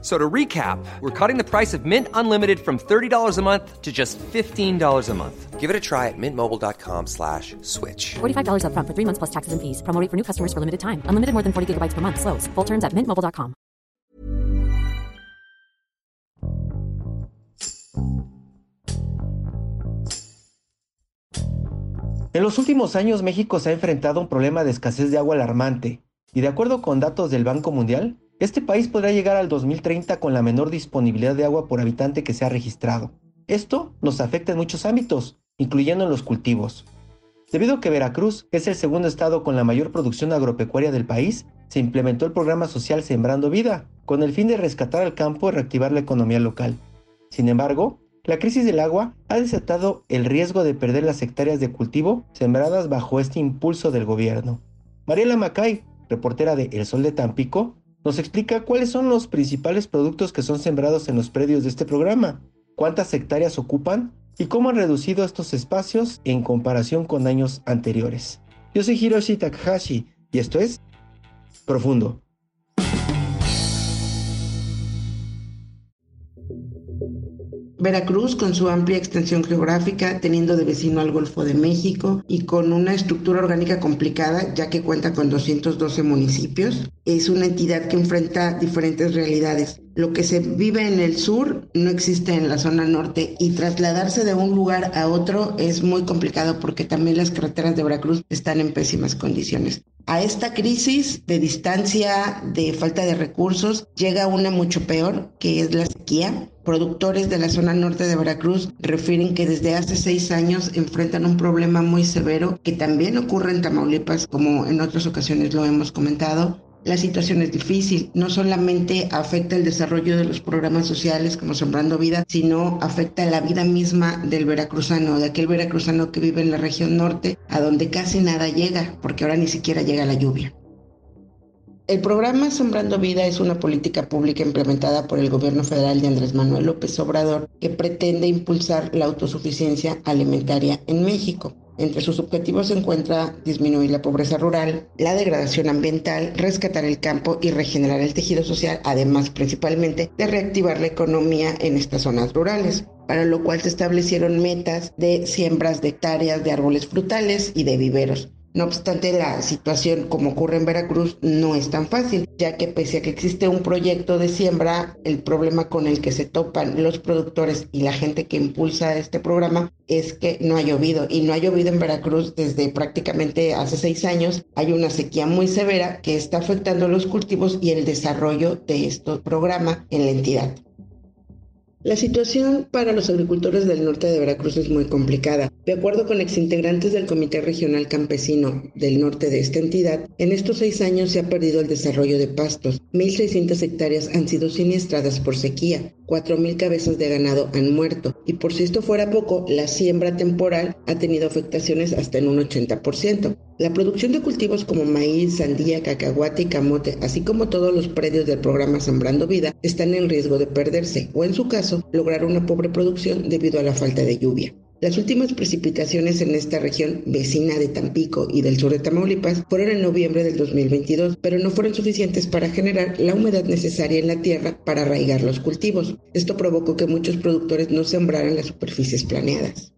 So to recap, we're cutting the price of Mint Unlimited from $30 a month to just $15 a month. Give it a try at mintmobile.com slash switch. $45 upfront for three months plus taxes and fees. Promo rate for new customers for limited time. Unlimited more than 40 gigabytes per month. Slows. Full terms at mintmobile.com. En los últimos años México se ha enfrentado a un problema de escasez de agua alarmante, y de acuerdo con datos del Banco Mundial, este país podrá llegar al 2030 con la menor disponibilidad de agua por habitante que se ha registrado. Esto nos afecta en muchos ámbitos, incluyendo en los cultivos. Debido a que Veracruz es el segundo estado con la mayor producción agropecuaria del país, se implementó el programa social Sembrando Vida, con el fin de rescatar al campo y reactivar la economía local. Sin embargo, la crisis del agua ha desatado el riesgo de perder las hectáreas de cultivo sembradas bajo este impulso del gobierno. Mariela Macay, reportera de El Sol de Tampico, nos explica cuáles son los principales productos que son sembrados en los predios de este programa, cuántas hectáreas ocupan y cómo han reducido estos espacios en comparación con años anteriores. Yo soy Hiroshi Takahashi y esto es Profundo. Veracruz, con su amplia extensión geográfica, teniendo de vecino al Golfo de México y con una estructura orgánica complicada, ya que cuenta con 212 municipios, es una entidad que enfrenta diferentes realidades. Lo que se vive en el sur no existe en la zona norte y trasladarse de un lugar a otro es muy complicado porque también las carreteras de Veracruz están en pésimas condiciones. A esta crisis de distancia, de falta de recursos, llega una mucho peor, que es la sequía. Productores de la zona norte de Veracruz refieren que desde hace seis años enfrentan un problema muy severo que también ocurre en Tamaulipas, como en otras ocasiones lo hemos comentado, la situación es difícil. No solamente afecta el desarrollo de los programas sociales como Sembrando Vida, sino afecta la vida misma del veracruzano, de aquel veracruzano que vive en la región norte, a donde casi nada llega, porque ahora ni siquiera llega la lluvia. El programa Sembrando Vida es una política pública implementada por el gobierno federal de Andrés Manuel López Obrador que pretende impulsar la autosuficiencia alimentaria en México. Entre sus objetivos se encuentra disminuir la pobreza rural, la degradación ambiental, rescatar el campo y regenerar el tejido social, además principalmente de reactivar la economía en estas zonas rurales para lo cual se establecieron metas de siembras de hectáreas de árboles frutales y de viveros. No obstante, la situación como ocurre en Veracruz no es tan fácil, ya que pese a que existe un proyecto de siembra, el problema con el que se topan los productores y la gente que impulsa este programa es que no ha llovido y no ha llovido en Veracruz desde prácticamente hace seis años. Hay una sequía muy severa que está afectando los cultivos y el desarrollo de este programa en la entidad. La situación para los agricultores del norte de Veracruz es muy complicada. De acuerdo con exintegrantes del Comité Regional Campesino del norte de esta entidad, en estos seis años se ha perdido el desarrollo de pastos. 1.600 hectáreas han sido siniestradas por sequía. 4.000 cabezas de ganado han muerto. Y por si esto fuera poco, la siembra temporal ha tenido afectaciones hasta en un 80%. La producción de cultivos como maíz, sandía, cacahuate y camote, así como todos los predios del programa Sembrando Vida, están en riesgo de perderse o en su caso lograr una pobre producción debido a la falta de lluvia. Las últimas precipitaciones en esta región vecina de Tampico y del sur de Tamaulipas fueron en noviembre del 2022, pero no fueron suficientes para generar la humedad necesaria en la tierra para arraigar los cultivos. Esto provocó que muchos productores no sembraran las superficies planeadas.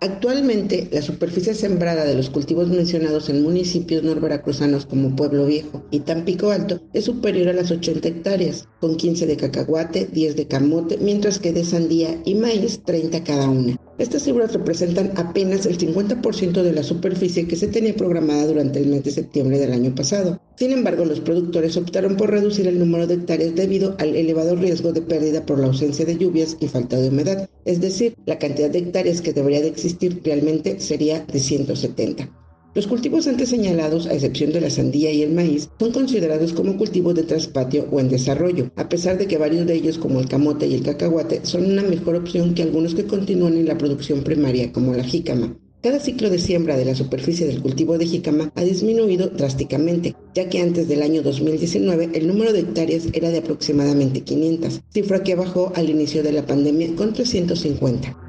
Actualmente, la superficie sembrada de los cultivos mencionados en municipios norveracruzanos como Pueblo Viejo y Tampico Alto es superior a las 80 hectáreas, con 15 de cacahuate, 10 de camote, mientras que de sandía y maíz 30 cada una. Estas cifras representan apenas el 50% de la superficie que se tenía programada durante el mes de septiembre del año pasado. Sin embargo, los productores optaron por reducir el número de hectáreas debido al elevado riesgo de pérdida por la ausencia de lluvias y falta de humedad. Es decir, la cantidad de hectáreas que debería de existir realmente sería de 170. Los cultivos antes señalados, a excepción de la sandía y el maíz, son considerados como cultivos de traspatio o en desarrollo, a pesar de que varios de ellos, como el camote y el cacahuate, son una mejor opción que algunos que continúan en la producción primaria, como la jícama. cada ciclo de siembra de la superficie del cultivo de jícama ha disminuido drásticamente, ya que antes del año 2019 el número de hectáreas era de aproximadamente 500, cifra que bajó al inicio de la pandemia con 350.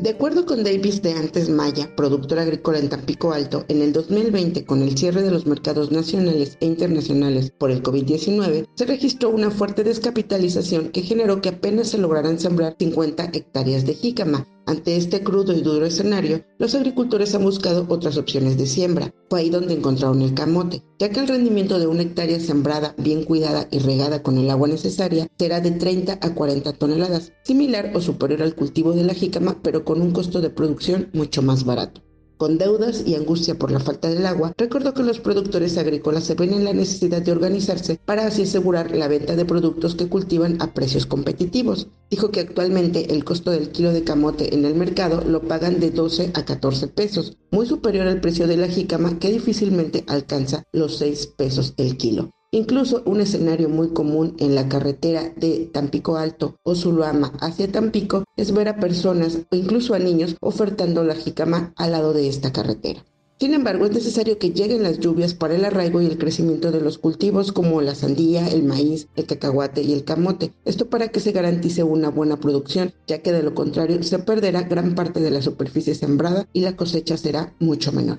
De acuerdo con Davis de Antes Maya, productor agrícola en Tampico Alto, en el 2020, con el cierre de los mercados nacionales e internacionales por el COVID-19, se registró una fuerte descapitalización que generó que apenas se lograran sembrar 50 hectáreas de jícama, ante este crudo y duro escenario, los agricultores han buscado otras opciones de siembra. Fue ahí donde encontraron el camote, ya que el rendimiento de una hectárea sembrada, bien cuidada y regada con el agua necesaria será de 30 a 40 toneladas, similar o superior al cultivo de la jícama, pero con un costo de producción mucho más barato con deudas y angustia por la falta del agua, recordó que los productores agrícolas se ven en la necesidad de organizarse para así asegurar la venta de productos que cultivan a precios competitivos. Dijo que actualmente el costo del kilo de camote en el mercado lo pagan de 12 a 14 pesos, muy superior al precio de la jícama que difícilmente alcanza los 6 pesos el kilo. Incluso un escenario muy común en la carretera de Tampico Alto o Zuluama hacia Tampico es ver a personas o incluso a niños ofertando la jicama al lado de esta carretera. Sin embargo, es necesario que lleguen las lluvias para el arraigo y el crecimiento de los cultivos como la sandía, el maíz, el cacahuate y el camote. Esto para que se garantice una buena producción, ya que de lo contrario se perderá gran parte de la superficie sembrada y la cosecha será mucho menor.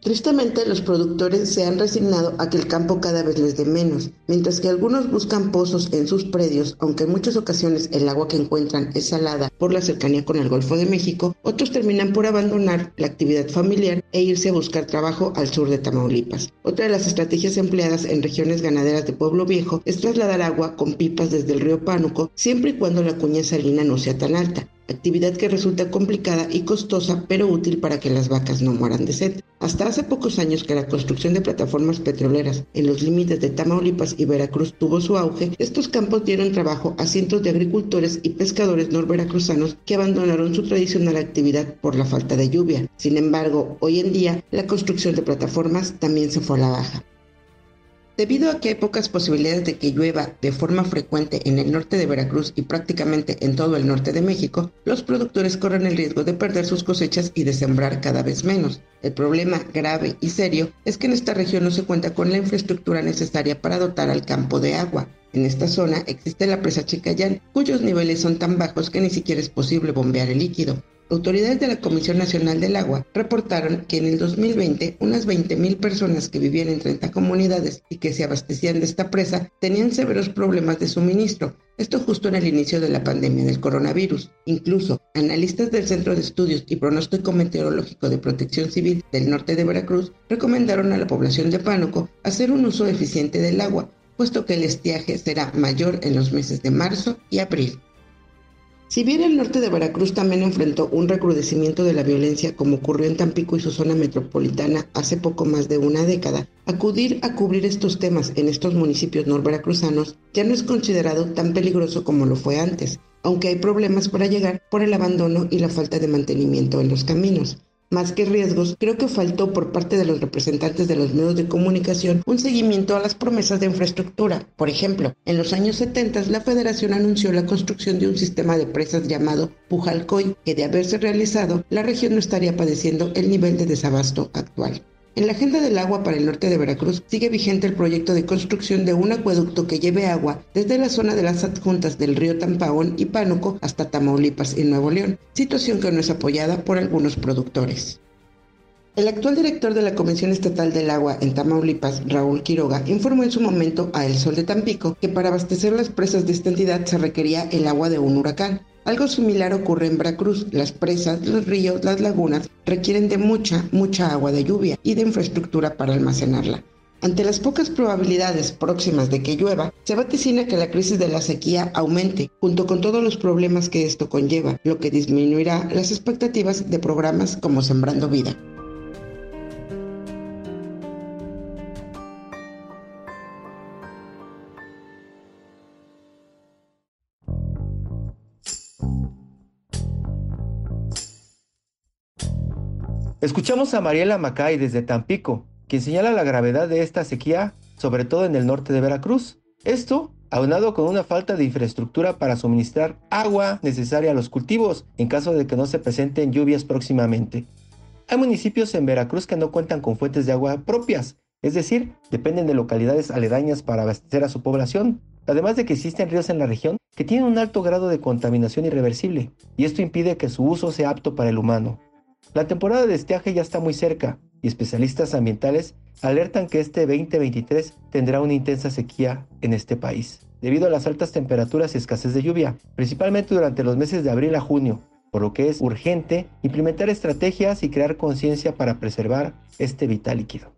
Tristemente, los productores se han resignado a que el campo cada vez les dé menos, mientras que algunos buscan pozos en sus predios, aunque en muchas ocasiones el agua que encuentran es salada por la cercanía con el Golfo de México, otros terminan por abandonar la actividad familiar e irse a buscar trabajo al sur de Tamaulipas. Otra de las estrategias empleadas en regiones ganaderas de Pueblo Viejo es trasladar agua con pipas desde el río Pánuco, siempre y cuando la cuña salina no sea tan alta actividad que resulta complicada y costosa, pero útil para que las vacas no mueran de sed. Hasta hace pocos años que la construcción de plataformas petroleras en los límites de Tamaulipas y Veracruz tuvo su auge, estos campos dieron trabajo a cientos de agricultores y pescadores norveracruzanos que abandonaron su tradicional actividad por la falta de lluvia. Sin embargo, hoy en día la construcción de plataformas también se fue a la baja. Debido a que hay pocas posibilidades de que llueva de forma frecuente en el norte de Veracruz y prácticamente en todo el norte de México, los productores corren el riesgo de perder sus cosechas y de sembrar cada vez menos. El problema grave y serio es que en esta región no se cuenta con la infraestructura necesaria para dotar al campo de agua. En esta zona existe la presa Chicayán, cuyos niveles son tan bajos que ni siquiera es posible bombear el líquido. Autoridades de la Comisión Nacional del Agua reportaron que en el 2020 unas 20.000 personas que vivían en 30 comunidades y que se abastecían de esta presa tenían severos problemas de suministro, esto justo en el inicio de la pandemia del coronavirus. Incluso, analistas del Centro de Estudios y Pronóstico Meteorológico de Protección Civil del norte de Veracruz recomendaron a la población de Pánuco hacer un uso eficiente del agua, puesto que el estiaje será mayor en los meses de marzo y abril. Si bien el norte de Veracruz también enfrentó un recrudecimiento de la violencia como ocurrió en Tampico y su zona metropolitana hace poco más de una década, acudir a cubrir estos temas en estos municipios norveracruzanos ya no es considerado tan peligroso como lo fue antes, aunque hay problemas para llegar por el abandono y la falta de mantenimiento en los caminos. Más que riesgos, creo que faltó por parte de los representantes de los medios de comunicación un seguimiento a las promesas de infraestructura. Por ejemplo, en los años 70 la federación anunció la construcción de un sistema de presas llamado Pujalcoy, que de haberse realizado, la región no estaría padeciendo el nivel de desabasto actual. En la agenda del agua para el norte de Veracruz sigue vigente el proyecto de construcción de un acueducto que lleve agua desde la zona de las adjuntas del río Tampaón y Pánuco hasta Tamaulipas y Nuevo León, situación que no es apoyada por algunos productores. El actual director de la Comisión Estatal del Agua en Tamaulipas, Raúl Quiroga, informó en su momento a El Sol de Tampico que para abastecer las presas de esta entidad se requería el agua de un huracán, algo similar ocurre en Veracruz. Las presas, los ríos, las lagunas requieren de mucha, mucha agua de lluvia y de infraestructura para almacenarla. Ante las pocas probabilidades próximas de que llueva, se vaticina que la crisis de la sequía aumente, junto con todos los problemas que esto conlleva, lo que disminuirá las expectativas de programas como Sembrando Vida. Escuchamos a Mariela Macay desde Tampico, quien señala la gravedad de esta sequía, sobre todo en el norte de Veracruz. Esto aunado con una falta de infraestructura para suministrar agua necesaria a los cultivos en caso de que no se presenten lluvias próximamente. Hay municipios en Veracruz que no cuentan con fuentes de agua propias, es decir, dependen de localidades aledañas para abastecer a su población, además de que existen ríos en la región que tienen un alto grado de contaminación irreversible, y esto impide que su uso sea apto para el humano. La temporada de estiaje ya está muy cerca, y especialistas ambientales alertan que este 2023 tendrá una intensa sequía en este país, debido a las altas temperaturas y escasez de lluvia, principalmente durante los meses de abril a junio, por lo que es urgente implementar estrategias y crear conciencia para preservar este vital líquido.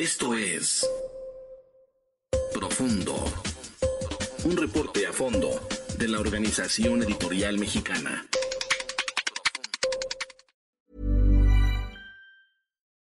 Esto es Profundo, un reporte a fondo de la Organización Editorial Mexicana.